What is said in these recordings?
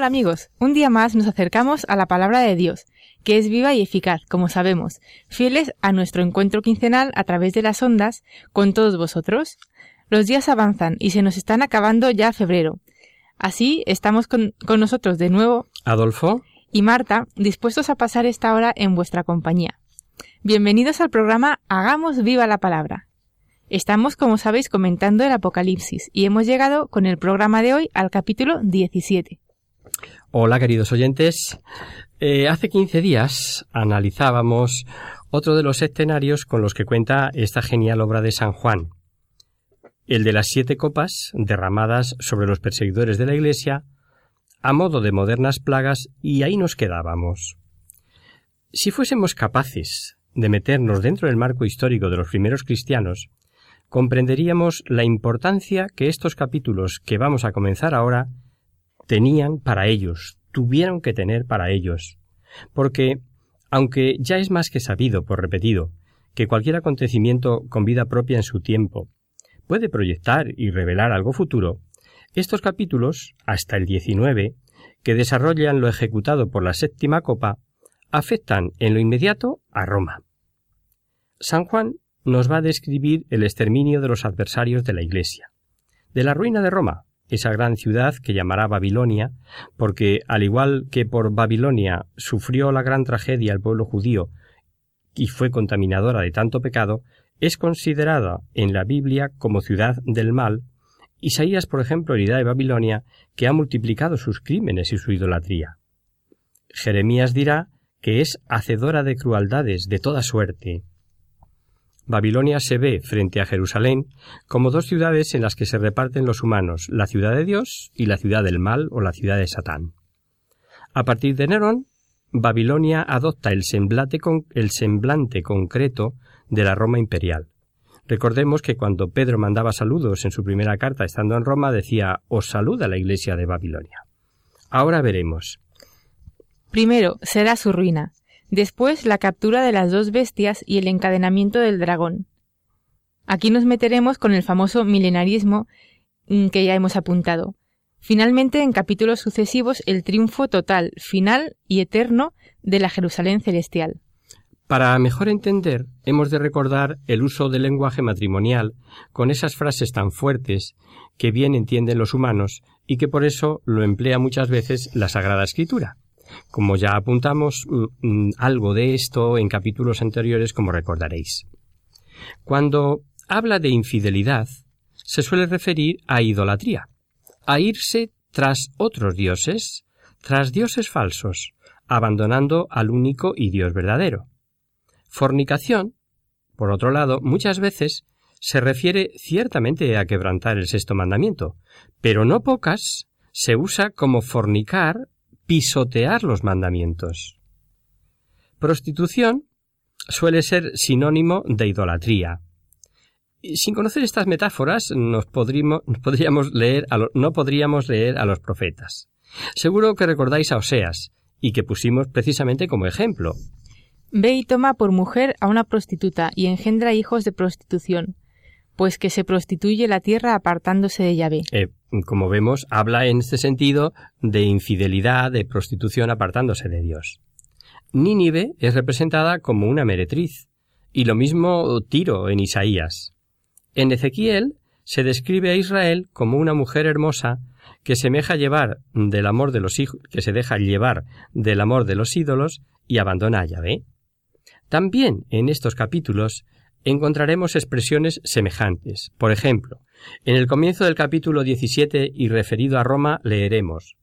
Hola amigos, un día más nos acercamos a la palabra de Dios, que es viva y eficaz, como sabemos, fieles a nuestro encuentro quincenal a través de las ondas con todos vosotros. Los días avanzan y se nos están acabando ya febrero. Así estamos con, con nosotros de nuevo Adolfo, y Marta, dispuestos a pasar esta hora en vuestra compañía. Bienvenidos al programa Hagamos viva la palabra. Estamos, como sabéis, comentando el Apocalipsis y hemos llegado con el programa de hoy al capítulo 17. Hola queridos oyentes. Eh, hace 15 días analizábamos otro de los escenarios con los que cuenta esta genial obra de San Juan, el de las siete copas derramadas sobre los perseguidores de la Iglesia a modo de modernas plagas y ahí nos quedábamos. Si fuésemos capaces de meternos dentro del marco histórico de los primeros cristianos, comprenderíamos la importancia que estos capítulos que vamos a comenzar ahora tenían para ellos, tuvieron que tener para ellos. Porque, aunque ya es más que sabido por repetido, que cualquier acontecimiento con vida propia en su tiempo puede proyectar y revelar algo futuro, estos capítulos, hasta el 19, que desarrollan lo ejecutado por la séptima copa, afectan en lo inmediato a Roma. San Juan nos va a describir el exterminio de los adversarios de la Iglesia, de la ruina de Roma, esa gran ciudad que llamará Babilonia, porque al igual que por Babilonia sufrió la gran tragedia el pueblo judío y fue contaminadora de tanto pecado, es considerada en la Biblia como ciudad del mal. Isaías, por ejemplo, herida de Babilonia, que ha multiplicado sus crímenes y su idolatría. Jeremías dirá que es hacedora de crueldades de toda suerte. Babilonia se ve frente a Jerusalén como dos ciudades en las que se reparten los humanos, la ciudad de Dios y la ciudad del mal o la ciudad de Satán. A partir de Nerón, Babilonia adopta el semblante, el semblante concreto de la Roma imperial. Recordemos que cuando Pedro mandaba saludos en su primera carta estando en Roma decía Os saluda la iglesia de Babilonia. Ahora veremos. Primero será su ruina, después la captura de las dos bestias y el encadenamiento del dragón. Aquí nos meteremos con el famoso milenarismo mm, que ya hemos apuntado. Finalmente, en capítulos sucesivos, el triunfo total, final y eterno de la Jerusalén celestial. Para mejor entender, hemos de recordar el uso del lenguaje matrimonial con esas frases tan fuertes que bien entienden los humanos y que por eso lo emplea muchas veces la Sagrada Escritura. Como ya apuntamos mm, mm, algo de esto en capítulos anteriores, como recordaréis. Cuando habla de infidelidad, se suele referir a idolatría, a irse tras otros dioses, tras dioses falsos, abandonando al único y Dios verdadero. Fornicación, por otro lado, muchas veces se refiere ciertamente a quebrantar el sexto mandamiento, pero no pocas se usa como fornicar, pisotear los mandamientos. Prostitución suele ser sinónimo de idolatría. Sin conocer estas metáforas, nos podríamos, leer no podríamos leer a los profetas. Seguro que recordáis a Oseas, y que pusimos precisamente como ejemplo. Ve y toma por mujer a una prostituta y engendra hijos de prostitución, pues que se prostituye la tierra apartándose de Yahvé. Eh, como vemos, habla en este sentido de infidelidad, de prostitución apartándose de Dios. Nínive es representada como una meretriz, y lo mismo Tiro en Isaías. En Ezequiel se describe a Israel como una mujer hermosa que semeja llevar del amor de los hijos, que se deja llevar del amor de los ídolos y abandona a Yahvé. También en estos capítulos encontraremos expresiones semejantes. Por ejemplo, en el comienzo del capítulo 17 y referido a Roma leeremos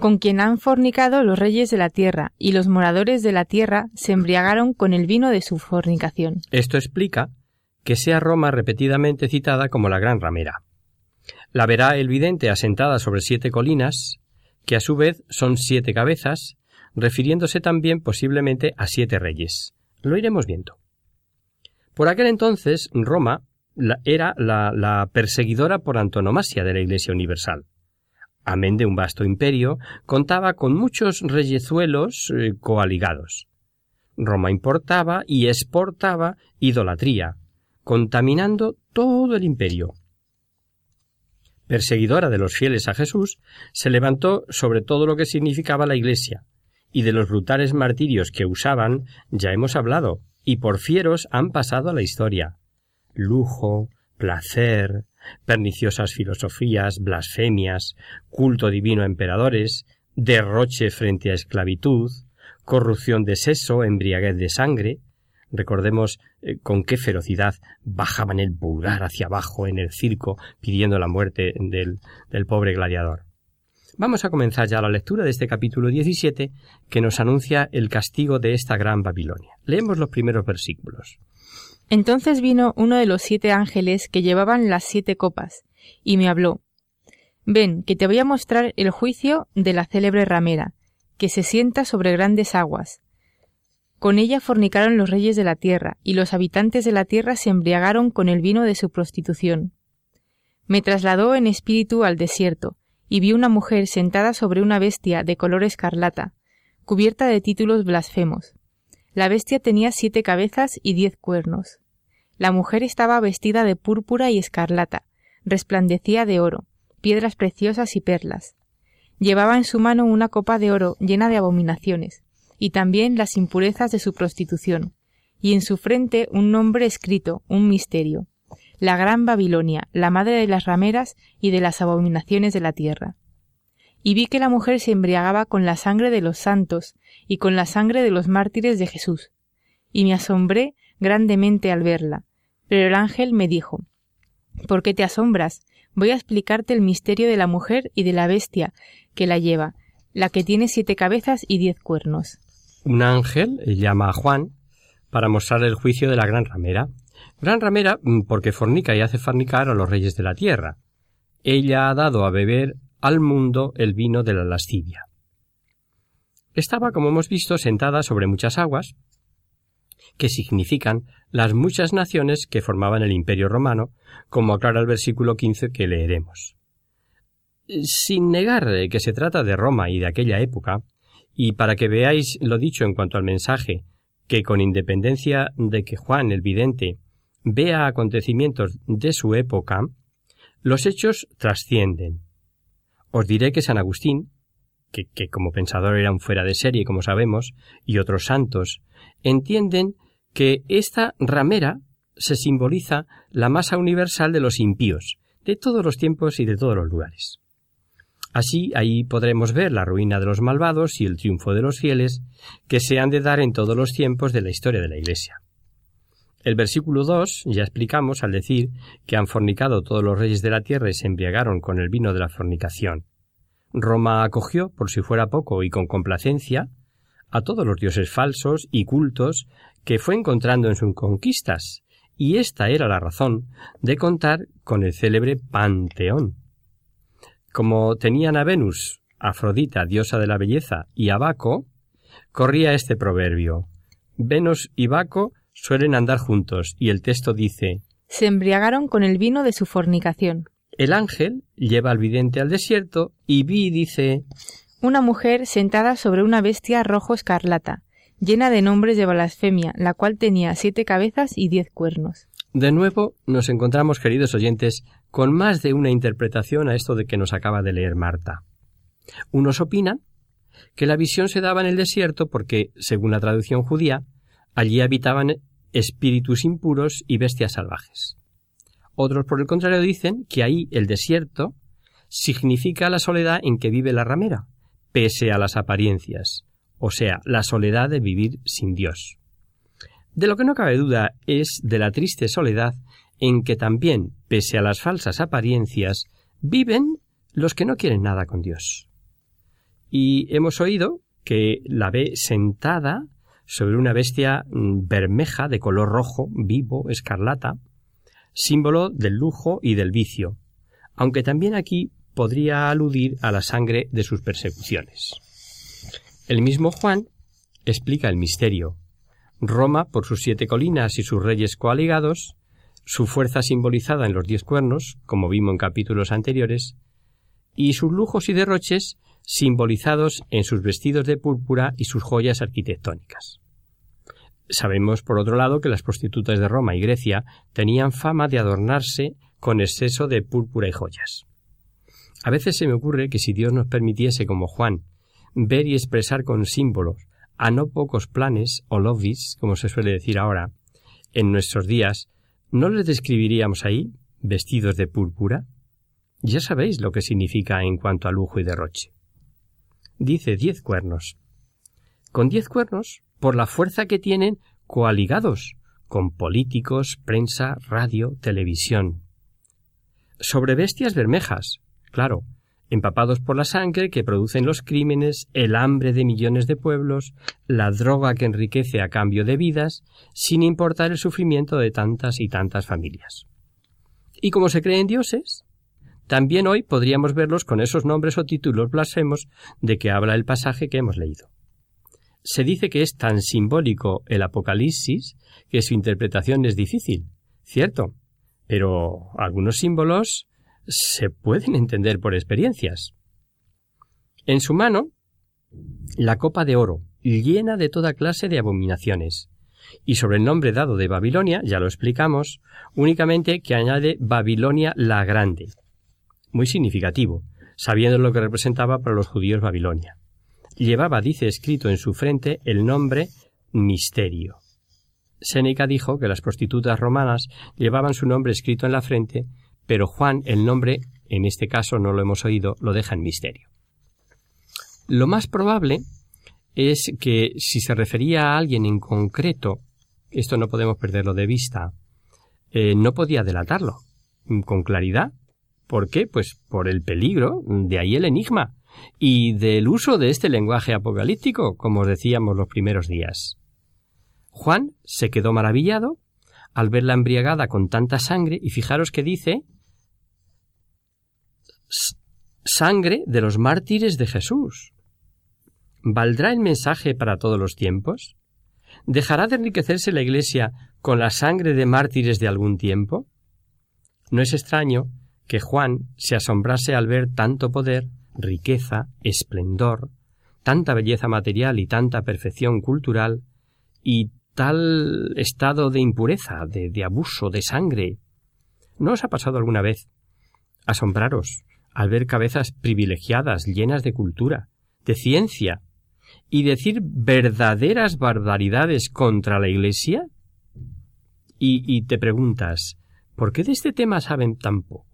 con quien han fornicado los reyes de la tierra, y los moradores de la tierra se embriagaron con el vino de su fornicación. Esto explica que sea Roma repetidamente citada como la gran ramera. La verá el vidente asentada sobre siete colinas, que a su vez son siete cabezas, refiriéndose también posiblemente a siete reyes. Lo iremos viendo. Por aquel entonces, Roma era la, perseguidora por antonomasia de la Iglesia Universal. Amén de un vasto imperio, contaba con muchos reyezuelos eh, coaligados. Roma importaba y exportaba idolatría, contaminando todo el imperio. Perseguidora de los fieles a Jesús, se levantó sobre todo lo que significaba la Iglesia, y de los brutales martirios que usaban ya hemos hablado, y por fieros han pasado a la historia. Lujo, placer, perniciosas filosofías, blasfemias, culto divino a emperadores, derroche frente a esclavitud, corrupción de seso, embriaguez de sangre. Recordemos eh, con qué ferocidad bajaban el pulgar hacia abajo en el circo pidiendo la muerte del, del pobre gladiador. Vamos a comenzar ya la lectura de este capítulo 17 que nos anuncia el castigo de esta gran Babilonia. Leemos los primeros versículos. Entonces vino uno de los siete ángeles que llevaban las siete copas, y me habló Ven, que te voy a mostrar el juicio de la célebre ramera, que se sienta sobre grandes aguas. Con ella fornicaron los reyes de la tierra, y los habitantes de la tierra se embriagaron con el vino de su prostitución. Me trasladó en espíritu al desierto, y vi una mujer sentada sobre una bestia de color escarlata, cubierta de títulos blasfemos. La bestia tenía siete cabezas y diez cuernos. La mujer estaba vestida de púrpura y escarlata, resplandecía de oro, piedras preciosas y perlas. Llevaba en su mano una copa de oro llena de abominaciones, y también las impurezas de su prostitución, y en su frente un nombre escrito, un misterio, la gran Babilonia, la madre de las rameras y de las abominaciones de la tierra. Y vi que la mujer se embriagaba con la sangre de los santos y con la sangre de los mártires de Jesús, y me asombré grandemente al verla, pero el ángel me dijo ¿Por qué te asombras? Voy a explicarte el misterio de la mujer y de la bestia que la lleva, la que tiene siete cabezas y diez cuernos. Un ángel llama a Juan para mostrar el juicio de la gran ramera. Gran ramera mm, porque fornica y hace fornicar a los reyes de la tierra. Ella ha dado a beber al mundo el vino de la lascivia. Estaba, como hemos visto, sentada sobre muchas aguas, que significan las muchas naciones que formaban el Imperio romano, como aclara el versículo 15 que leeremos. Sin negar que se trata de Roma y de aquella época, y para que veáis lo dicho en cuanto al mensaje, que con independencia de que Juan el vidente vea acontecimientos de su época, los hechos trascienden. Os diré que San Agustín, que, que, como pensador era un fuera de serie, como sabemos, y otros santos, entienden que esta ramera se simboliza la masa universal de los impíos, de todos los tiempos y de todos los lugares. Así ahí podremos ver la ruina de los malvados y el triunfo de los fieles que se han de dar en todos los tiempos de la historia de la Iglesia. El versículo 2 ya explicamos al decir que han fornicado todos los reyes de la tierra y se embriagaron con el vino de la fornicación. Roma acogió, por si fuera poco y con complacencia, a todos los dioses falsos y cultos que fue encontrando en sus conquistas, y esta era la razón de contar con el célebre Panteón. Como tenían a Venus, Afrodita, diosa de la belleza, y a Baco, corría este proverbio. Venus y Baco suelen andar juntos, y el texto dice Se embriagaron con el vino de su fornicación. El ángel lleva al vidente al desierto, y vi, dice una mujer sentada sobre una bestia rojo escarlata, llena de nombres de blasfemia, la cual tenía siete cabezas y diez cuernos. De nuevo nos encontramos, queridos oyentes, con más de una interpretación a esto de que nos acaba de leer Marta. Unos opinan que la visión se daba en el desierto porque, según la traducción judía, allí habitaban espíritus impuros y bestias salvajes. Otros, por el contrario, dicen que ahí el desierto significa la soledad en que vive la ramera, pese a las apariencias, o sea, la soledad de vivir sin Dios. De lo que no cabe duda es de la triste soledad en que también, pese a las falsas apariencias, viven los que no quieren nada con Dios. Y hemos oído que la ve sentada sobre una bestia mm, bermeja de color rojo, vivo, escarlata, símbolo del lujo y del vicio, aunque también aquí podría aludir a la sangre de sus persecuciones. El mismo Juan explica el misterio. Roma, por sus siete colinas y sus reyes coaligados, su fuerza simbolizada en los diez cuernos, como vimos en capítulos anteriores, y sus lujos y derroches simbolizados en sus vestidos de púrpura y sus joyas arquitectónicas. Sabemos, por otro lado, que las prostitutas de Roma y Grecia tenían fama de adornarse con exceso de púrpura y joyas. A veces se me ocurre que si Dios nos permitiese, como Juan, ver y expresar con símbolos a no pocos planes o lobbies, como se suele decir ahora, en nuestros días, ¿no les describiríamos ahí vestidos de púrpura? Ya sabéis lo que significa en cuanto a lujo y derroche. Dice diez cuernos. Con diez cuernos, por la fuerza que tienen coaligados con políticos, prensa, radio, televisión. Sobre bestias bermejas, claro, empapados por la sangre que producen los crímenes, el hambre de millones de pueblos, la droga que enriquece a cambio de vidas, sin importar el sufrimiento de tantas y tantas familias. Y como se creen dioses, también hoy podríamos verlos con esos nombres o títulos blasfemos de que habla el pasaje que hemos leído. Se dice que es tan simbólico el Apocalipsis que su interpretación es difícil, cierto, pero algunos símbolos se pueden entender por experiencias. En su mano, la copa de oro, llena de toda clase de abominaciones, y sobre el nombre dado de Babilonia, ya lo explicamos, únicamente que añade Babilonia la Grande, muy significativo, sabiendo lo que representaba para los judíos Babilonia. Llevaba, dice escrito en su frente, el nombre Misterio. Séneca dijo que las prostitutas romanas llevaban su nombre escrito en la frente, pero Juan el nombre, en este caso no lo hemos oído, lo deja en misterio. Lo más probable es que si se refería a alguien en concreto, esto no podemos perderlo de vista, eh, no podía delatarlo con claridad ¿Por qué? Pues por el peligro, de ahí el enigma, y del uso de este lenguaje apocalíptico, como os decíamos los primeros días. Juan se quedó maravillado al verla embriagada con tanta sangre, y fijaros que dice sangre de los mártires de Jesús. ¿Valdrá el mensaje para todos los tiempos? ¿Dejará de enriquecerse la Iglesia con la sangre de mártires de algún tiempo? No es extraño que Juan se asombrase al ver tanto poder, riqueza, esplendor, tanta belleza material y tanta perfección cultural, y tal estado de impureza, de, abuso, de sangre. ¿No os ha pasado alguna vez asombraros al ver cabezas privilegiadas, llenas de cultura, de ciencia, y decir verdaderas barbaridades contra la Iglesia? Y, y te preguntas, ¿por qué de este tema saben tan poco?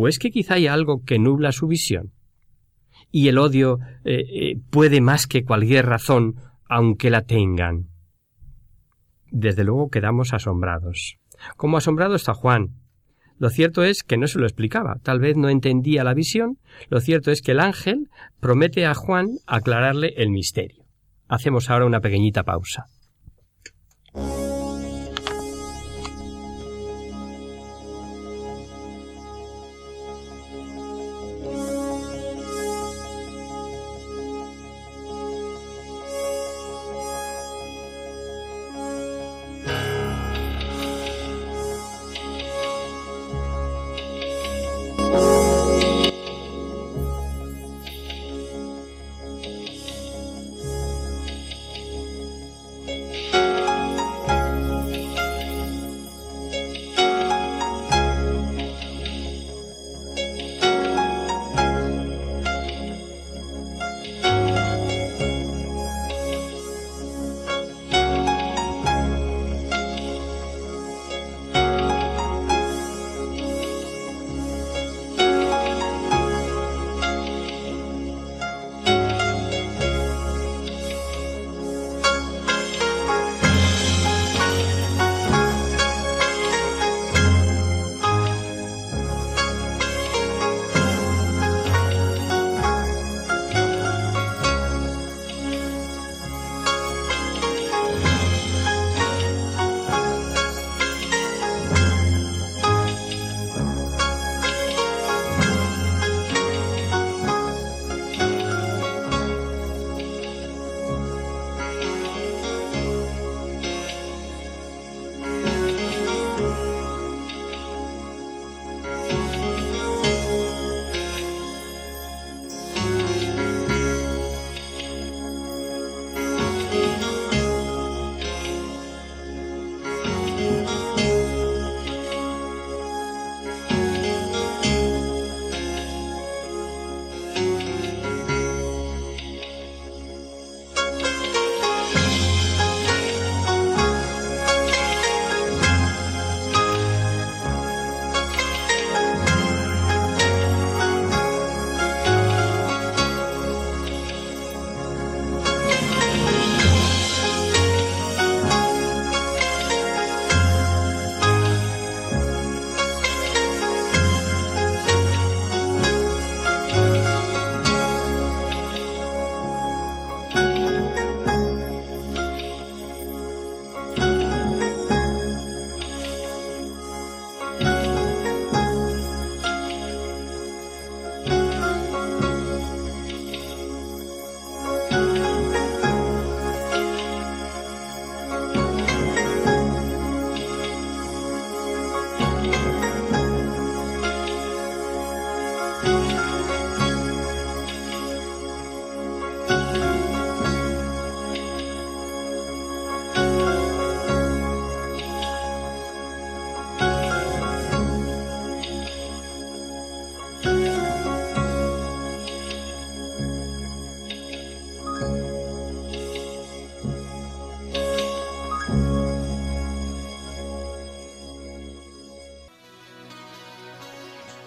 ¿O es que quizá hay algo que nubla su visión? Y el odio eh, eh, puede más que cualquier razón, aunque la tengan. Desde luego quedamos asombrados. Como asombrado está Juan. Lo cierto es que no se lo explicaba, tal vez no entendía la visión, lo cierto es que el ángel promete a Juan aclararle el misterio. Hacemos ahora una pequeñita pausa.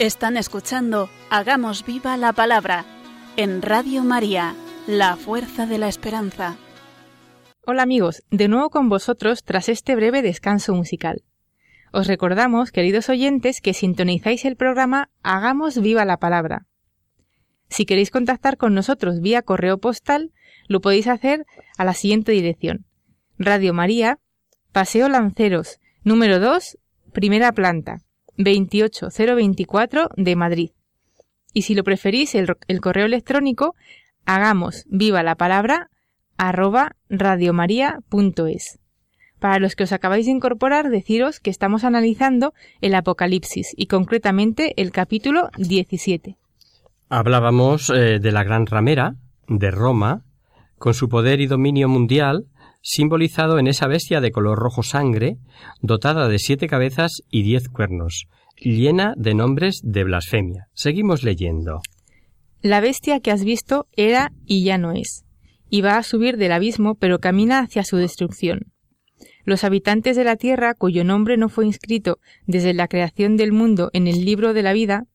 Están escuchando Hagamos viva la palabra en Radio María, la fuerza de la esperanza. Hola amigos, de nuevo con vosotros tras este breve descanso musical. Os recordamos, queridos oyentes, que sintonizáis el programa Hagamos viva la palabra. Si queréis contactar con nosotros vía correo postal, lo podéis hacer a la siguiente dirección. Radio María, Paseo Lanceros, número 2, primera planta, 28024 de Madrid. Y si lo preferís, el, correo electrónico, hagamos viva la palabra arroba radiomaria.es. Para los que os acabáis de incorporar, deciros que estamos analizando el Apocalipsis y concretamente el capítulo 17. Hablábamos eh, de la gran ramera de Roma, con su poder y dominio mundial, simbolizado en esa bestia de color rojo sangre, dotada de siete cabezas y diez cuernos, llena de nombres de blasfemia. Seguimos leyendo. La bestia que has visto era y ya no es, y va a subir del abismo, pero camina hacia su destrucción. Los habitantes de la tierra, cuyo nombre no fue inscrito desde la creación del mundo en el libro de la vida,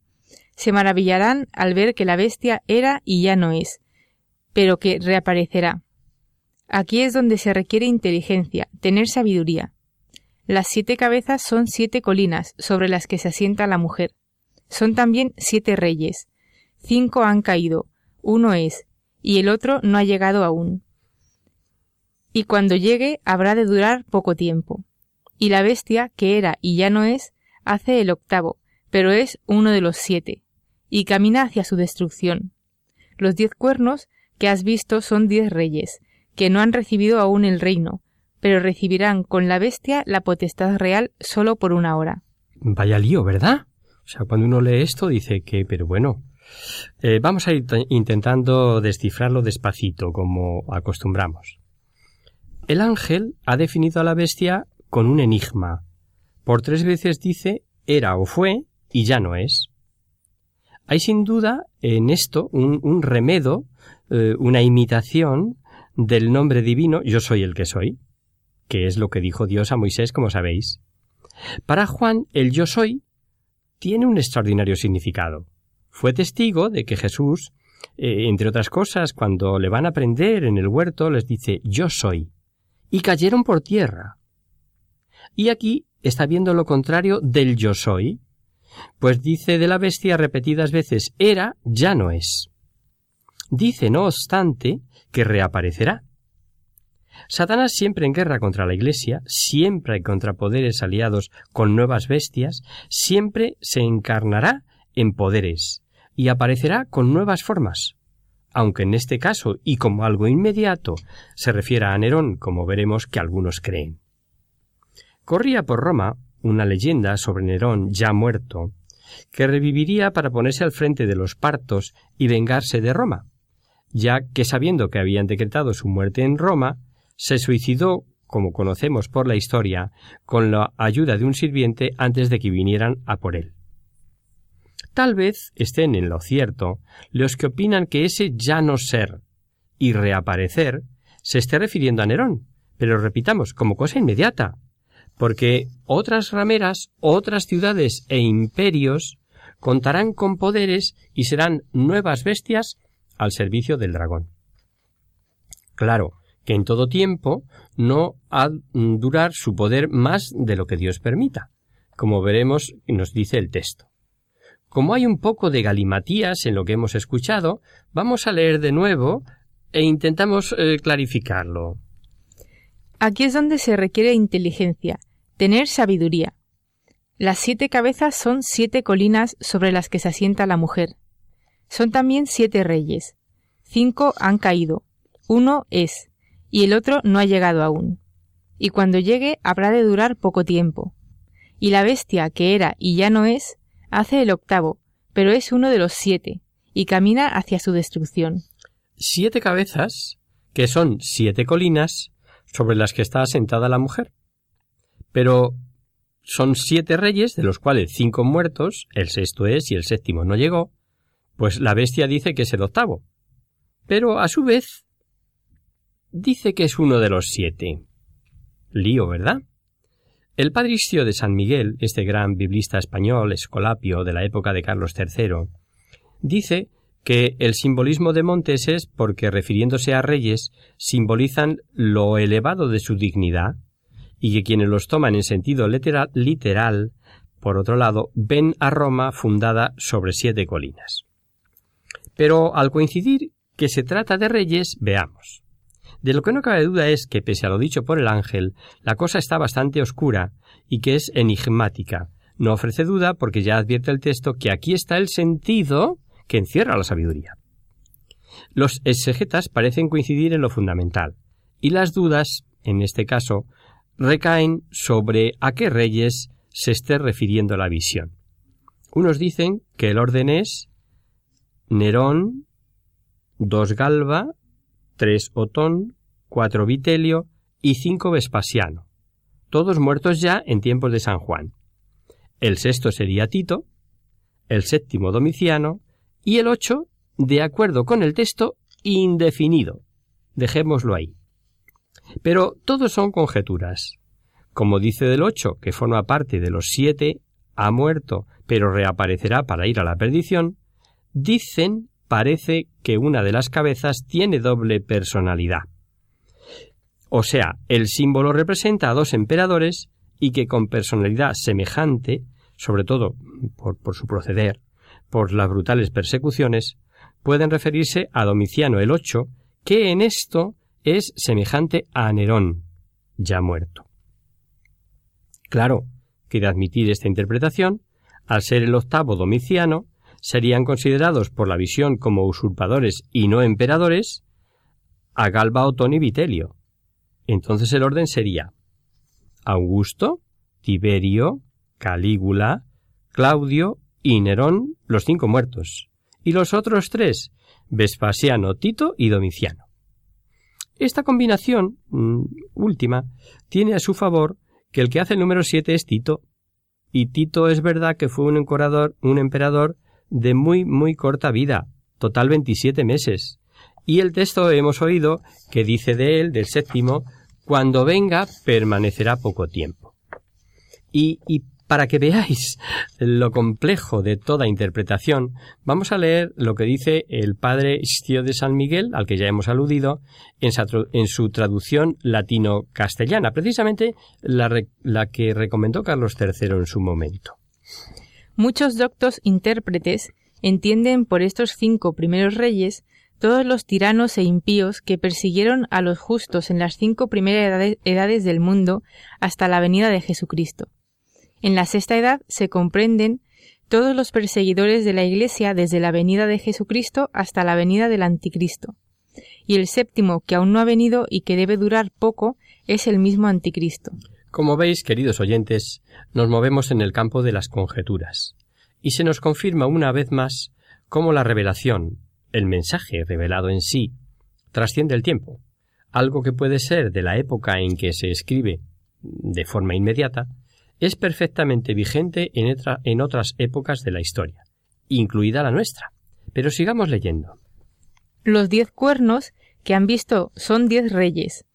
se maravillarán al ver que la bestia era y ya no es, pero que reaparecerá. Aquí es donde se requiere inteligencia, tener sabiduría. Las siete cabezas son siete colinas sobre las que se asienta la mujer. Son también siete reyes. Cinco han caído, uno es, y el otro no ha llegado aún. Y cuando llegue habrá de durar poco tiempo. Y la bestia, que era y ya no es, hace el octavo, pero es uno de los siete, y camina hacia su destrucción. Los diez cuernos que has visto son diez reyes, que no han recibido aún el reino, pero recibirán con la bestia la potestad real solo por una hora. Vaya lío, ¿verdad? O sea, cuando uno lee esto dice que, pero bueno, eh, vamos a ir intentando descifrarlo despacito, como acostumbramos. El ángel ha definido a la bestia con un enigma. Por tres veces dice era o fue y ya no es. Hay sin duda en esto un, remedo, eh, una imitación del nombre divino yo soy el que soy, que es lo que dijo Dios a Moisés, como sabéis. Para Juan, el yo soy tiene un extraordinario significado. Fue testigo de que Jesús, eh, entre otras cosas, cuando le van a prender en el huerto, les dice yo soy. Y cayeron por tierra. Y aquí está viendo lo contrario del yo soy, pues dice de la bestia repetidas veces era, ya no es. Dice, no obstante, que reaparecerá. Satanás siempre en guerra contra la Iglesia, siempre contra poderes aliados con nuevas bestias, siempre se encarnará en poderes y aparecerá con nuevas formas. Aunque en este caso, y como algo inmediato, se refiera a Nerón, como veremos que algunos creen. Corría por Roma una leyenda sobre Nerón ya muerto, que reviviría para ponerse al frente de los partos y vengarse de Roma, ya que sabiendo que habían decretado su muerte en Roma, se suicidó, como conocemos por la historia, con la ayuda de un sirviente antes de que vinieran a por él. Tal vez estén en lo cierto los que opinan que ese ya no ser y reaparecer se esté refiriendo a Nerón, pero repitamos, como cosa inmediata, porque otras rameras, otras ciudades e imperios contarán con poderes y serán nuevas bestias al servicio del dragón. Claro, que en todo tiempo no ha durar su poder más de lo que Dios permita, como veremos nos dice el texto. Como hay un poco de galimatías en lo que hemos escuchado, vamos a leer de nuevo e intentamos eh, clarificarlo. Aquí es donde se requiere inteligencia, tener sabiduría. Las siete cabezas son siete colinas sobre las que se asienta la mujer. Son también siete reyes. Cinco han caído. Uno es, y el otro no ha llegado aún. Y cuando llegue habrá de durar poco tiempo. Y la bestia que era y ya no es, hace el octavo, pero es uno de los siete, y camina hacia su destrucción. Siete cabezas, que son siete colinas, sobre las que está asentada la mujer. Pero son siete reyes, de los cuales cinco muertos, el sexto es y el séptimo no llegó, pues la bestia dice que es el octavo. Pero a su vez dice que es uno de los siete. Lío, ¿verdad? El padre Istio de San Miguel, este gran biblista español, escolapio de la época de Carlos III, dice que el simbolismo de montes es porque, refiriéndose a reyes, simbolizan lo elevado de su dignidad, y que quienes los toman en sentido literal, literal por otro lado, ven a Roma fundada sobre siete colinas. Pero al coincidir que se trata de reyes, veamos. De lo que no cabe duda es que, pese a lo dicho por el ángel, la cosa está bastante oscura y que es enigmática. No ofrece duda porque ya advierte el texto que aquí está el sentido que encierra la sabiduría. Los exegetas parecen coincidir en lo fundamental, y las dudas, en este caso, recaen sobre a qué reyes se esté refiriendo la visión. Unos dicen que el orden es Nerón, dos Galba, tres Otón, cuatro Vitelio y cinco Vespasiano, todos muertos ya en tiempos de San Juan. El sexto sería Tito, el séptimo Domiciano y el ocho, de acuerdo con el texto, indefinido. Dejémoslo ahí. Pero todos son conjeturas. Como dice del ocho, que forma parte de los siete, ha muerto, pero reaparecerá para ir a la perdición, dicen parece que una de las cabezas tiene doble personalidad. O sea, el símbolo representa a dos emperadores y que con personalidad semejante, sobre todo por, su proceder, por las brutales persecuciones, pueden referirse a Domiciano el ocho, que en esto es semejante a Nerón, ya muerto. Claro que de admitir esta interpretación, al ser el octavo domiciano, serían considerados por la visión como usurpadores y no emperadores a Galba, Otón y Vitelio. Entonces el orden sería Augusto, Tiberio, Calígula, Claudio y Nerón, los cinco muertos, y los otros tres, Vespasiano, Tito y Domiciano. Esta combinación mm, última tiene a su favor que el que hace el número 7 es Tito. Y Tito es verdad que fue un un emperador de muy, muy corta vida, total 27 meses. Y el texto hemos oído que dice de él, del séptimo, cuando venga permanecerá poco tiempo. Y, y para que veáis lo complejo de toda interpretación, vamos a leer lo que dice el padre Istio de San Miguel, al que ya hemos aludido, en su traducción latino-castellana, precisamente la, la que recomendó Carlos III en su momento. Muchos doctos intérpretes entienden por estos cinco primeros reyes todos los tiranos e impíos que persiguieron a los justos en las cinco primeras edades del mundo hasta la venida de Jesucristo. En la sexta edad se comprenden todos los perseguidores de la Iglesia desde la venida de Jesucristo hasta la venida del Anticristo. Y el séptimo, que aún no ha venido y que debe durar poco, es el mismo Anticristo. Como veis, queridos oyentes, nos movemos en el campo de las conjeturas, y se nos confirma una vez más cómo la revelación, el mensaje revelado en sí, trasciende el tiempo, algo que puede ser de la época en que se escribe de forma inmediata, es perfectamente vigente en, otras épocas de la historia, incluida la nuestra. Pero sigamos leyendo. Los diez cuernos que han visto son diez reyes,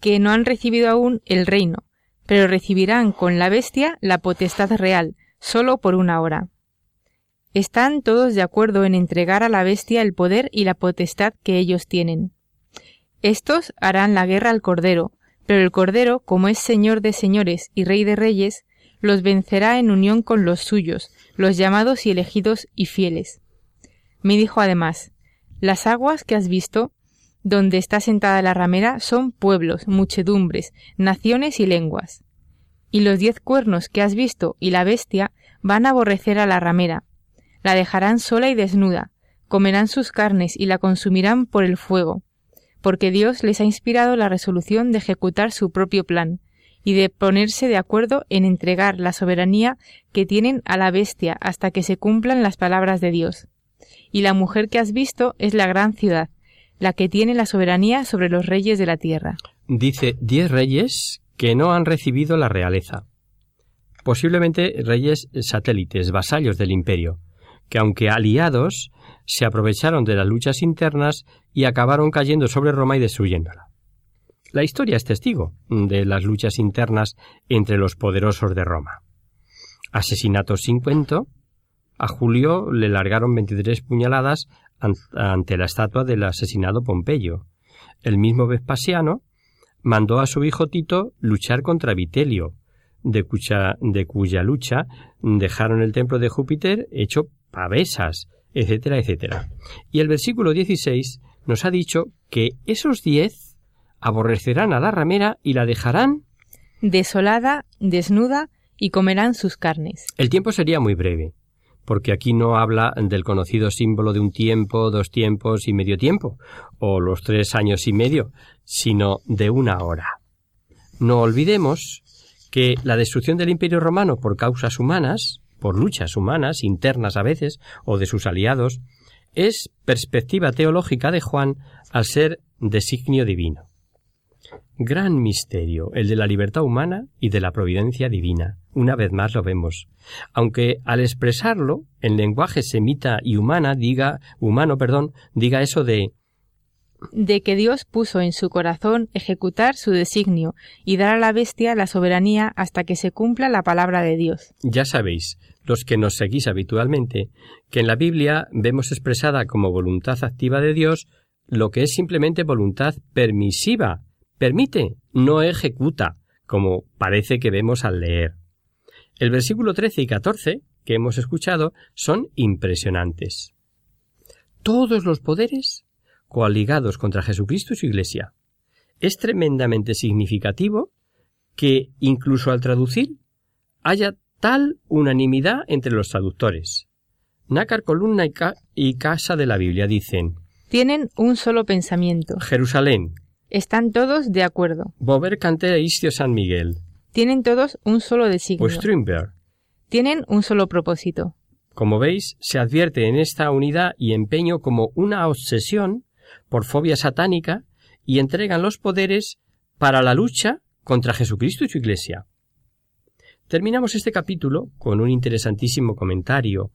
que no han recibido aún el reino, pero recibirán con la bestia la potestad real, solo por una hora. Están todos de acuerdo en entregar a la bestia el poder y la potestad que ellos tienen. Estos harán la guerra al Cordero, pero el Cordero, como es Señor de señores y Rey de reyes, los vencerá en unión con los suyos, los llamados y elegidos y fieles. Me dijo además, las aguas que has visto, donde está sentada la ramera, son pueblos, muchedumbres, naciones y lenguas. Y los diez cuernos que has visto y la bestia van a aborrecer a la ramera, la dejarán sola y desnuda, comerán sus carnes y la consumirán por el fuego, porque Dios les ha inspirado la resolución de ejecutar su propio plan y de ponerse de acuerdo en entregar la soberanía que tienen a la bestia hasta que se cumplan las palabras de Dios. Y la mujer que has visto es la gran ciudad, la que tiene la soberanía sobre los reyes de la tierra. Dice diez reyes que no han recibido la realeza. Posiblemente reyes satélites, vasallos del imperio, que aunque aliados, se aprovecharon de las luchas internas y acabaron cayendo sobre Roma y destruyéndola. La historia es testigo de las luchas internas entre los poderosos de Roma. Asesinatos sin cuento, a Julio le largaron 23 puñaladas ante la estatua del asesinado Pompeyo. El mismo Vespasiano mandó a su hijo Tito luchar contra Vitelio, de cuya, de cuya lucha dejaron el templo de Júpiter hecho pavesas, etcétera, etcétera. Y el versículo 16 nos ha dicho que esos diez aborrecerán a la ramera y la dejarán desolada, desnuda, y comerán sus carnes. El tiempo sería muy breve, porque aquí no habla del conocido símbolo de un tiempo, dos tiempos y medio tiempo, o los tres años y medio, sino de una hora. No olvidemos que la destrucción del Imperio romano por causas humanas, por luchas humanas, internas a veces, o de sus aliados, es perspectiva teológica de Juan al ser designio divino. Gran misterio, el de la libertad humana y de la providencia divina. Una vez más lo vemos. Aunque al expresarlo en lenguaje semita y humana diga, humano, perdón, diga eso de de que Dios puso en su corazón ejecutar su designio y dar a la bestia la soberanía hasta que se cumpla la palabra de Dios. Ya sabéis, los que nos seguís habitualmente, que en la Biblia vemos expresada como voluntad activa de Dios lo que es simplemente voluntad permisiva, permite, no ejecuta, como parece que vemos al leer. El versículo 13 y 14 que hemos escuchado son impresionantes. Todos los poderes coaligados contra Jesucristo y su Iglesia. Es tremendamente significativo que, incluso al traducir, haya tal unanimidad entre los traductores. Nácar, columna y, casa de la Biblia dicen Tienen un solo pensamiento. Jerusalén. Están todos de acuerdo. Bober Cante e Istio San Miguel. Tienen todos un solo designio. Tienen un solo propósito. Como veis, se advierte en esta unidad y empeño como una obsesión por fobia satánica y entregan los poderes para la lucha contra Jesucristo y su Iglesia. Terminamos este capítulo con un interesantísimo comentario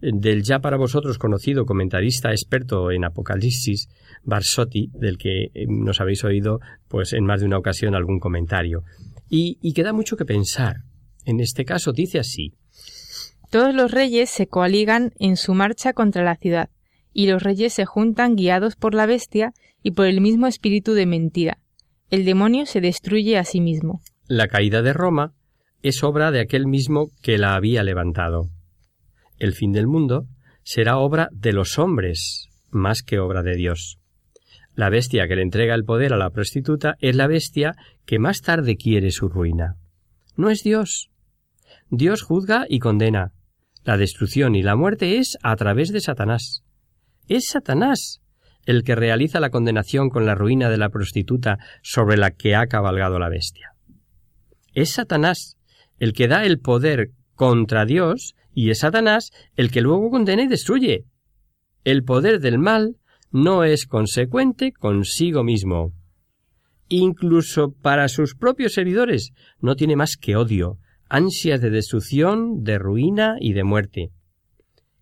del ya para vosotros conocido comentarista experto en Apocalipsis, Barsotti, del que eh, nos habéis oído pues en más de una ocasión algún comentario. Y, y que da mucho que pensar. En este caso dice así. Todos los reyes se coaligan en su marcha contra la ciudad y los reyes se juntan guiados por la bestia y por el mismo espíritu de mentira. El demonio se destruye a sí mismo. La caída de Roma es obra de aquel mismo que la había levantado. El fin del mundo será obra de los hombres más que obra de Dios. La bestia que le entrega el poder a la prostituta es la bestia que más tarde quiere su ruina. No es Dios. Dios juzga y condena. La destrucción y la muerte es a través de Satanás. Es Satanás el que realiza la condenación con la ruina de la prostituta sobre la que ha cabalgado la bestia. Es Satanás el que da el poder contra Dios y es Satanás el que luego condena y destruye. El poder del mal no es consecuente consigo mismo. Incluso para sus propios servidores no tiene más que odio, ansias de destrucción, de ruina y de muerte.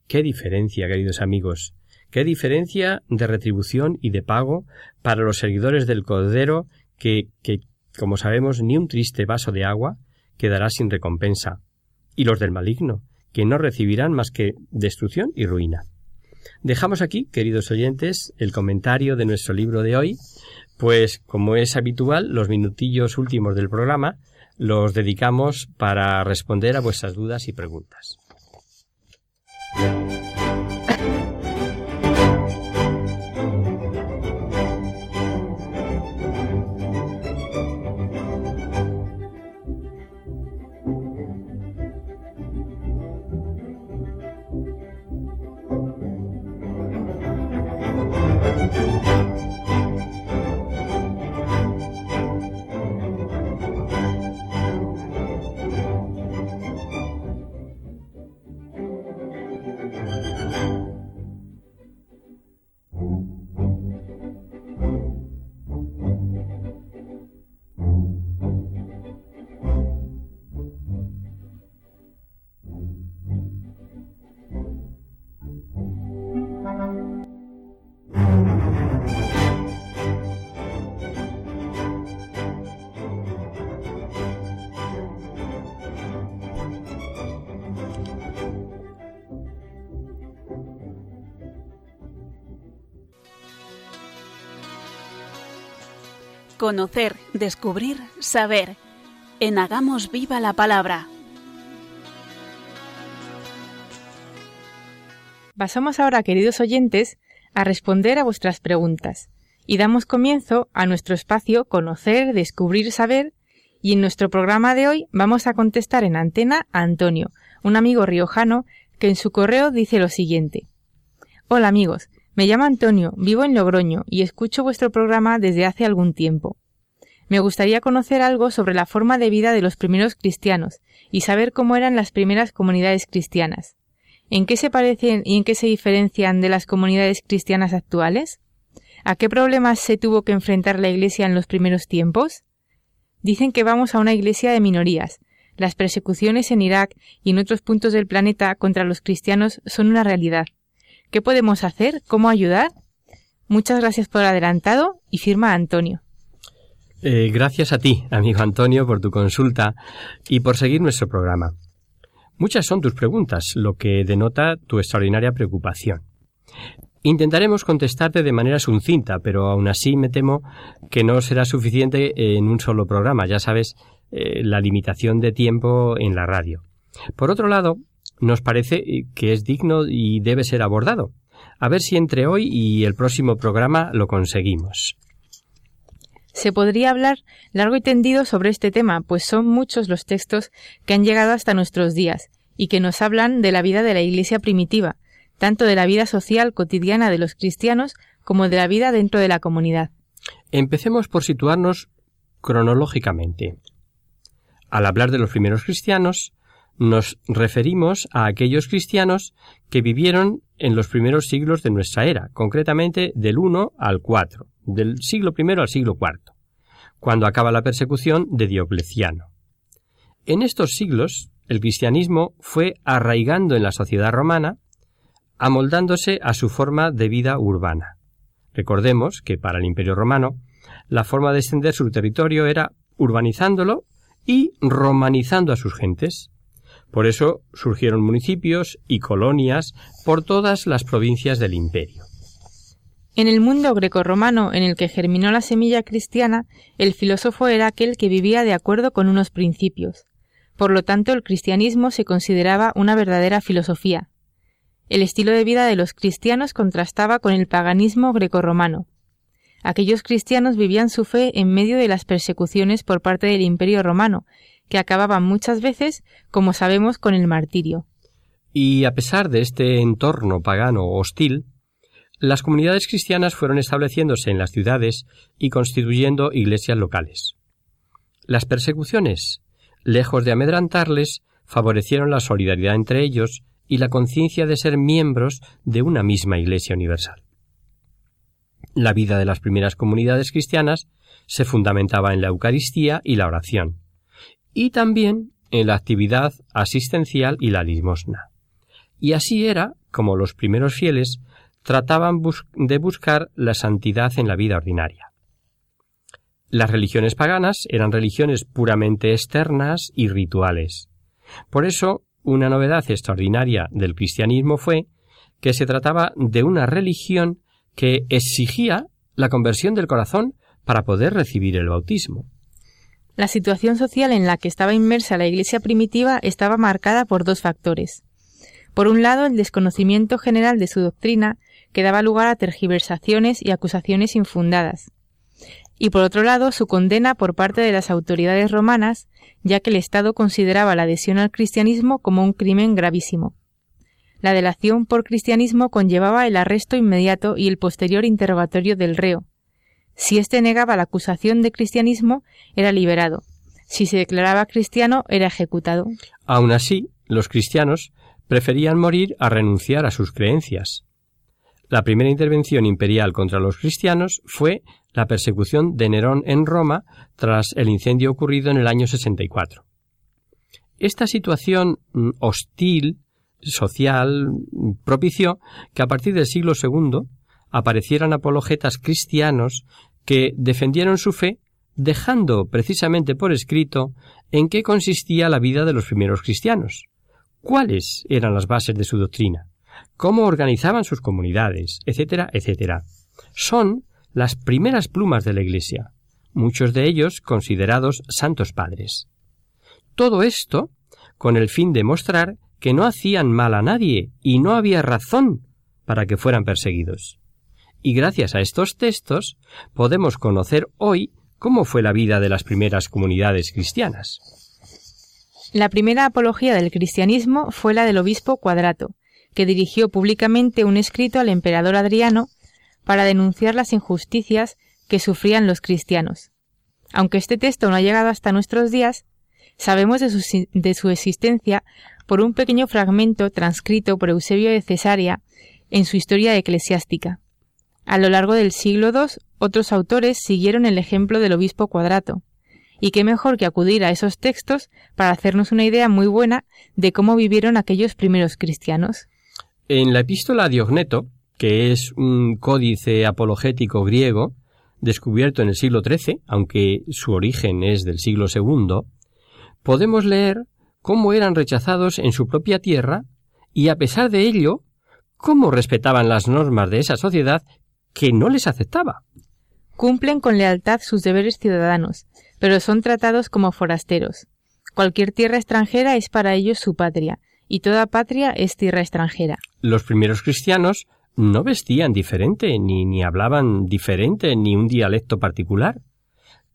Qué diferencia, queridos amigos, Qué diferencia de retribución y de pago para los seguidores del Cordero que, que, como sabemos, ni un triste vaso de agua quedará sin recompensa, y los del maligno, que no recibirán más que destrucción y ruina. Dejamos aquí, queridos oyentes, el comentario de nuestro libro de hoy, pues como es habitual, los minutillos últimos del programa los dedicamos para responder a vuestras dudas y preguntas. Conocer, descubrir, saber. En Hagamos Viva la Palabra. Pasamos ahora, queridos oyentes, a responder a vuestras preguntas y damos comienzo a nuestro espacio Conocer, Descubrir, Saber y en nuestro programa de hoy vamos a contestar en antena a Antonio, un amigo riojano que en su correo dice lo siguiente. Hola amigos, me llamo Antonio, vivo en Logroño y escucho vuestro programa desde hace algún tiempo. Me gustaría conocer algo sobre la forma de vida de los primeros cristianos y saber cómo eran las primeras comunidades cristianas. ¿En qué se parecen y en qué se diferencian de las comunidades cristianas actuales? ¿A qué problemas se tuvo que enfrentar la Iglesia en los primeros tiempos? Dicen que vamos a una Iglesia de minorías. Las persecuciones en Irak y en otros puntos del planeta contra los cristianos son una realidad. ¿Qué podemos hacer? ¿Cómo ayudar? Muchas gracias por adelantado y firma Antonio. Eh, gracias a ti, amigo Antonio, por tu consulta y por seguir nuestro programa. Muchas son tus preguntas, lo que denota tu extraordinaria preocupación. Intentaremos contestarte de manera sucinta, pero aún así me temo que no será suficiente en un solo programa. Ya sabes, eh, la limitación de tiempo en la radio. Por otro lado, nos parece que es digno y debe ser abordado. A ver si entre hoy y el próximo programa lo conseguimos. Se podría hablar largo y tendido sobre este tema, pues son muchos los textos que han llegado hasta nuestros días y que nos hablan de la vida de la Iglesia primitiva, tanto de la vida social cotidiana de los cristianos como de la vida dentro de la comunidad. Empecemos por situarnos cronológicamente. Al hablar de los primeros cristianos, nos referimos a aquellos cristianos que vivieron en los primeros siglos de nuestra era, concretamente del 1 al 4, del siglo I al siglo IV, cuando acaba la persecución de Diocleciano. En estos siglos, el cristianismo fue arraigando en la sociedad romana, amoldándose a su forma de vida urbana. Recordemos que para el Imperio romano, la forma de extender su territorio era urbanizándolo y romanizando a sus gentes, por eso surgieron municipios y colonias por todas las provincias del imperio. En el mundo grecorromano en el que germinó la semilla cristiana, el filósofo era aquel que vivía de acuerdo con unos principios. Por lo tanto, el cristianismo se consideraba una verdadera filosofía. El estilo de vida de los cristianos contrastaba con el paganismo grecorromano. Aquellos cristianos vivían su fe en medio de las persecuciones por parte del imperio romano que acababan muchas veces, como sabemos, con el martirio. Y a pesar de este entorno pagano hostil, las comunidades cristianas fueron estableciéndose en las ciudades y constituyendo iglesias locales. Las persecuciones, lejos de amedrantarles, favorecieron la solidaridad entre ellos y la conciencia de ser miembros de una misma Iglesia universal. La vida de las primeras comunidades cristianas se fundamentaba en la Eucaristía y la oración, y también en la actividad asistencial y la limosna. Y así era como los primeros fieles trataban de buscar la santidad en la vida ordinaria. Las religiones paganas eran religiones puramente externas y rituales. Por eso, una novedad extraordinaria del cristianismo fue que se trataba de una religión que exigía la conversión del corazón para poder recibir el bautismo. La situación social en la que estaba inmersa la Iglesia primitiva estaba marcada por dos factores. Por un lado, el desconocimiento general de su doctrina, que daba lugar a tergiversaciones y acusaciones infundadas. Y por otro lado, su condena por parte de las autoridades romanas, ya que el Estado consideraba la adhesión al cristianismo como un crimen gravísimo. La delación por cristianismo conllevaba el arresto inmediato y el posterior interrogatorio del reo, si éste negaba la acusación de cristianismo, era liberado. Si se declaraba cristiano, era ejecutado. Aun así, los cristianos preferían morir a renunciar a sus creencias. La primera intervención imperial contra los cristianos fue la persecución de Nerón en Roma tras el incendio ocurrido en el año 64. Esta situación mm, hostil social propició que a partir del siglo II aparecieran apologetas cristianos que defendieron su fe dejando precisamente por escrito en qué consistía la vida de los primeros cristianos, cuáles eran las bases de su doctrina, cómo organizaban sus comunidades, etcétera, etcétera. Son las primeras plumas de la Iglesia, muchos de ellos considerados santos padres. Todo esto con el fin de mostrar que no hacían mal a nadie y no había razón para que fueran perseguidos. Y gracias a estos textos podemos conocer hoy cómo fue la vida de las primeras comunidades cristianas. La primera apología del cristianismo fue la del obispo Cuadrato, que dirigió públicamente un escrito al emperador Adriano para denunciar las injusticias que sufrían los cristianos. Aunque este texto no ha llegado hasta nuestros días, sabemos de su, existencia por un pequeño fragmento transcrito por Eusebio de Cesarea en su historia eclesiástica. A lo largo del siglo II, otros autores siguieron el ejemplo del obispo Cuadrato, y qué mejor que acudir a esos textos para hacernos una idea muy buena de cómo vivieron aquellos primeros cristianos. En la epístola a Diogneto, que es un códice apologético griego, descubierto en el siglo XIII, aunque su origen es del siglo II, podemos leer cómo eran rechazados en su propia tierra y a pesar de ello, cómo respetaban las normas de esa sociedad que no les aceptaba. Cumplen con lealtad sus deberes ciudadanos, pero son tratados como forasteros. Cualquier tierra extranjera es para ellos su patria, y toda patria es tierra extranjera. Los primeros cristianos no vestían diferente, ni, ni hablaban diferente, ni un dialecto particular.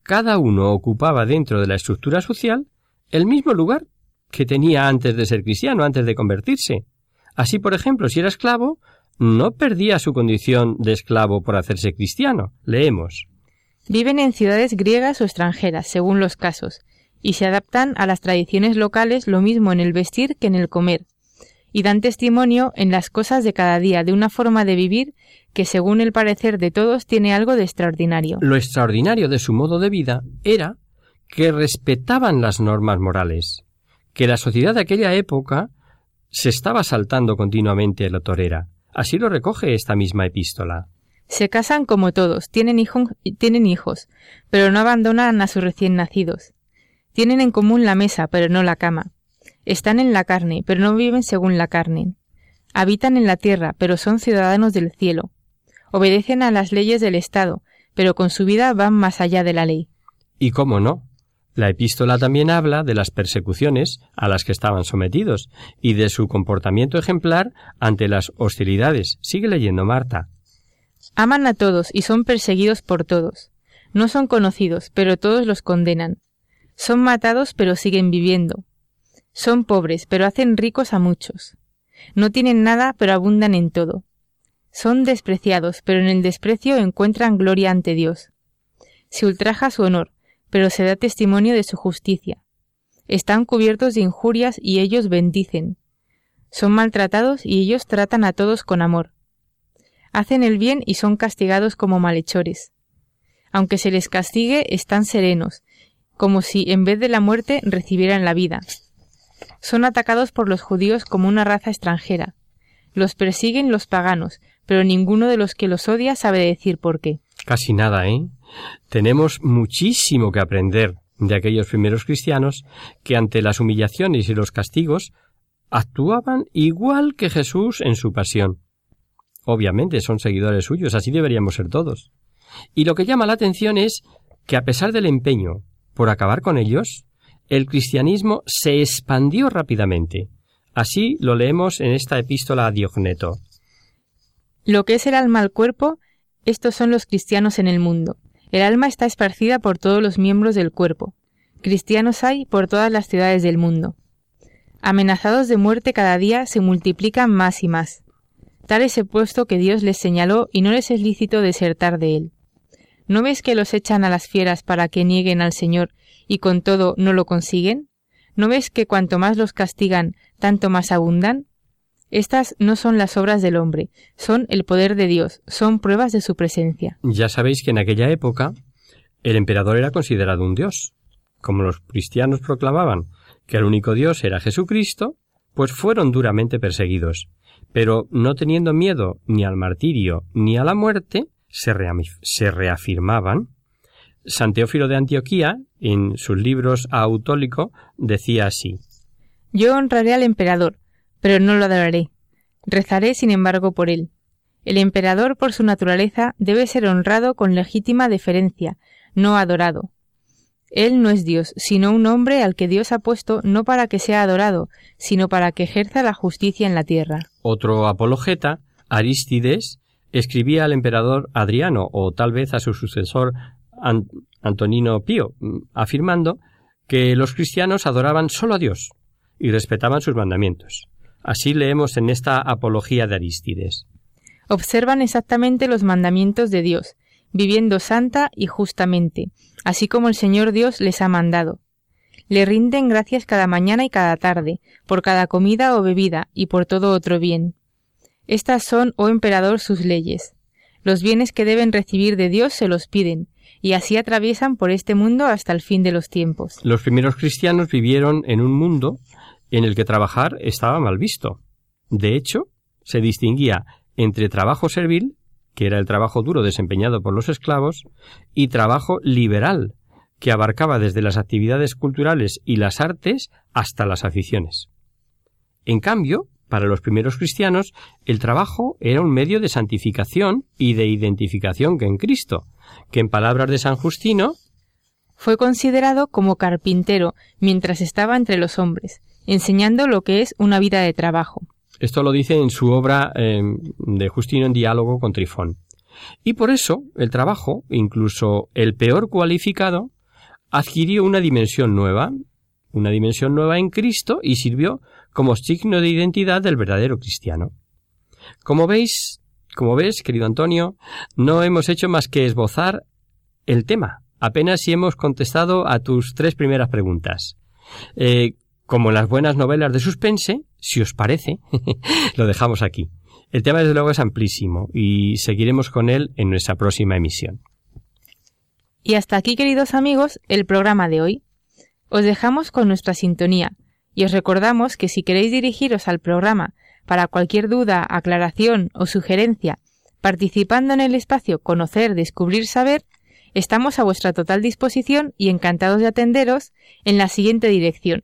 Cada uno ocupaba dentro de la estructura social el mismo lugar que tenía antes de ser cristiano, antes de convertirse. Así, por ejemplo, si era esclavo, no perdía su condición de esclavo por hacerse cristiano. Leemos. Viven en ciudades griegas o extranjeras, según los casos, y se adaptan a las tradiciones locales lo mismo en el vestir que en el comer, y dan testimonio en las cosas de cada día de una forma de vivir que, según el parecer de todos, tiene algo de extraordinario. Lo extraordinario de su modo de vida era que respetaban las normas morales, que la sociedad de aquella época se estaba saltando continuamente la torera. Así lo recoge esta misma epístola. Se casan como todos, tienen, tienen hijos, pero no abandonan a sus recién nacidos. Tienen en común la mesa, pero no la cama. Están en la carne, pero no viven según la carne. Habitan en la tierra, pero son ciudadanos del cielo. Obedecen a las leyes del Estado, pero con su vida van más allá de la ley. Y cómo no, la epístola también habla de las persecuciones a las que estaban sometidos y de su comportamiento ejemplar ante las hostilidades. Sigue leyendo Marta. Aman a todos y son perseguidos por todos. No son conocidos, pero todos los condenan. Son matados, pero siguen viviendo. Son pobres, pero hacen ricos a muchos. No tienen nada, pero abundan en todo. Son despreciados, pero en el desprecio encuentran gloria ante Dios. Se ultraja su honor, pero se da testimonio de su justicia. Están cubiertos de injurias y ellos bendicen. Son maltratados y ellos tratan a todos con amor. Hacen el bien y son castigados como malhechores. Aunque se les castigue, están serenos, como si en vez de la muerte recibieran la vida. Son atacados por los judíos como una raza extranjera. Los persiguen los paganos, pero ninguno de los que los odia sabe decir por qué. Casi nada, ¿eh? Tenemos muchísimo que aprender de aquellos primeros cristianos que ante las humillaciones y los castigos actuaban igual que Jesús en su pasión. Obviamente son seguidores suyos, así deberíamos ser todos. Y lo que llama la atención es que a pesar del empeño por acabar con ellos, el cristianismo se expandió rápidamente. Así lo leemos en esta epístola a Diogneto. Lo que es el alma al cuerpo, estos son los cristianos en el mundo. El alma está esparcida por todos los miembros del cuerpo. Cristianos hay por todas las ciudades del mundo. Amenazados de muerte cada día se multiplican más y más. Tal es el puesto que Dios les señaló y no les es lícito desertar de él. ¿No ves que los echan a las fieras para que nieguen al Señor y con todo no lo consiguen? ¿No ves que cuanto más los castigan, tanto más abundan? Estas no son las obras del hombre, son el poder de Dios, son pruebas de su presencia. Ya sabéis que en aquella época el emperador era considerado un dios. Como los cristianos proclamaban que el único Dios era Jesucristo, pues fueron duramente perseguidos. Pero no teniendo miedo ni al martirio ni a la muerte, se, se reafirmaban. San Teófilo de Antioquía, en sus libros Autólico, decía así Yo honraré al emperador, pero no lo adoraré. Rezaré, sin embargo, por él. El emperador, por su naturaleza, debe ser honrado con legítima deferencia, no adorado. Él no es Dios, sino un hombre al que Dios ha puesto no para que sea adorado, sino para que ejerza la justicia en la tierra. Otro apologeta, Aristides, escribía al emperador Adriano o tal vez a su sucesor Antonino Pío, afirmando que los cristianos adoraban solo a Dios y respetaban sus mandamientos. Así leemos en esta apología de Aristides. Observan exactamente los mandamientos de Dios, viviendo santa y justamente, así como el Señor Dios les ha mandado. Le rinden gracias cada mañana y cada tarde, por cada comida o bebida y por todo otro bien. Estas son, oh emperador, sus leyes. Los bienes que deben recibir de Dios se los piden, y así atraviesan por este mundo hasta el fin de los tiempos. Los primeros cristianos vivieron en un mundo en el que trabajar estaba mal visto. De hecho, se distinguía entre trabajo servil que era el trabajo duro desempeñado por los esclavos, y trabajo liberal, que abarcaba desde las actividades culturales y las artes hasta las aficiones. En cambio, para los primeros cristianos, el trabajo era un medio de santificación y de identificación en Cristo, que en palabras de San Justino fue considerado como carpintero mientras estaba entre los hombres, enseñando lo que es una vida de trabajo. Esto lo dice en su obra em, de Justino en diálogo con Trifón. Y por eso el trabajo, incluso el peor cualificado, adquirió una dimensión nueva, una dimensión nueva en Cristo y sirvió como signo de identidad del verdadero cristiano. Como veis, como ves, querido Antonio, no hemos hecho más que esbozar el tema. Apenas si hemos contestado a tus tres primeras preguntas. Eh, como las buenas novelas de suspense, si os parece, lo dejamos aquí. El tema desde luego es amplísimo y seguiremos con él en nuestra próxima emisión. Y hasta aquí, queridos amigos, el programa de hoy. Os dejamos con nuestra sintonía y os recordamos que si queréis dirigiros al programa para cualquier duda, aclaración o sugerencia, participando en el espacio Conocer, Descubrir, Saber, estamos a vuestra total disposición y encantados de atenderos en la siguiente dirección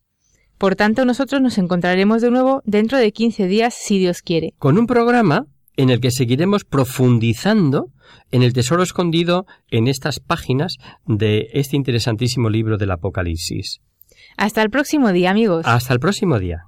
Por tanto, nosotros nos encontraremos de nuevo dentro de 15 días, si Dios quiere. Con un programa en el que seguiremos profundizando en el tesoro escondido en estas páginas de este interesantísimo libro del Apocalipsis. Hasta el próximo día, amigos. Hasta el próximo día.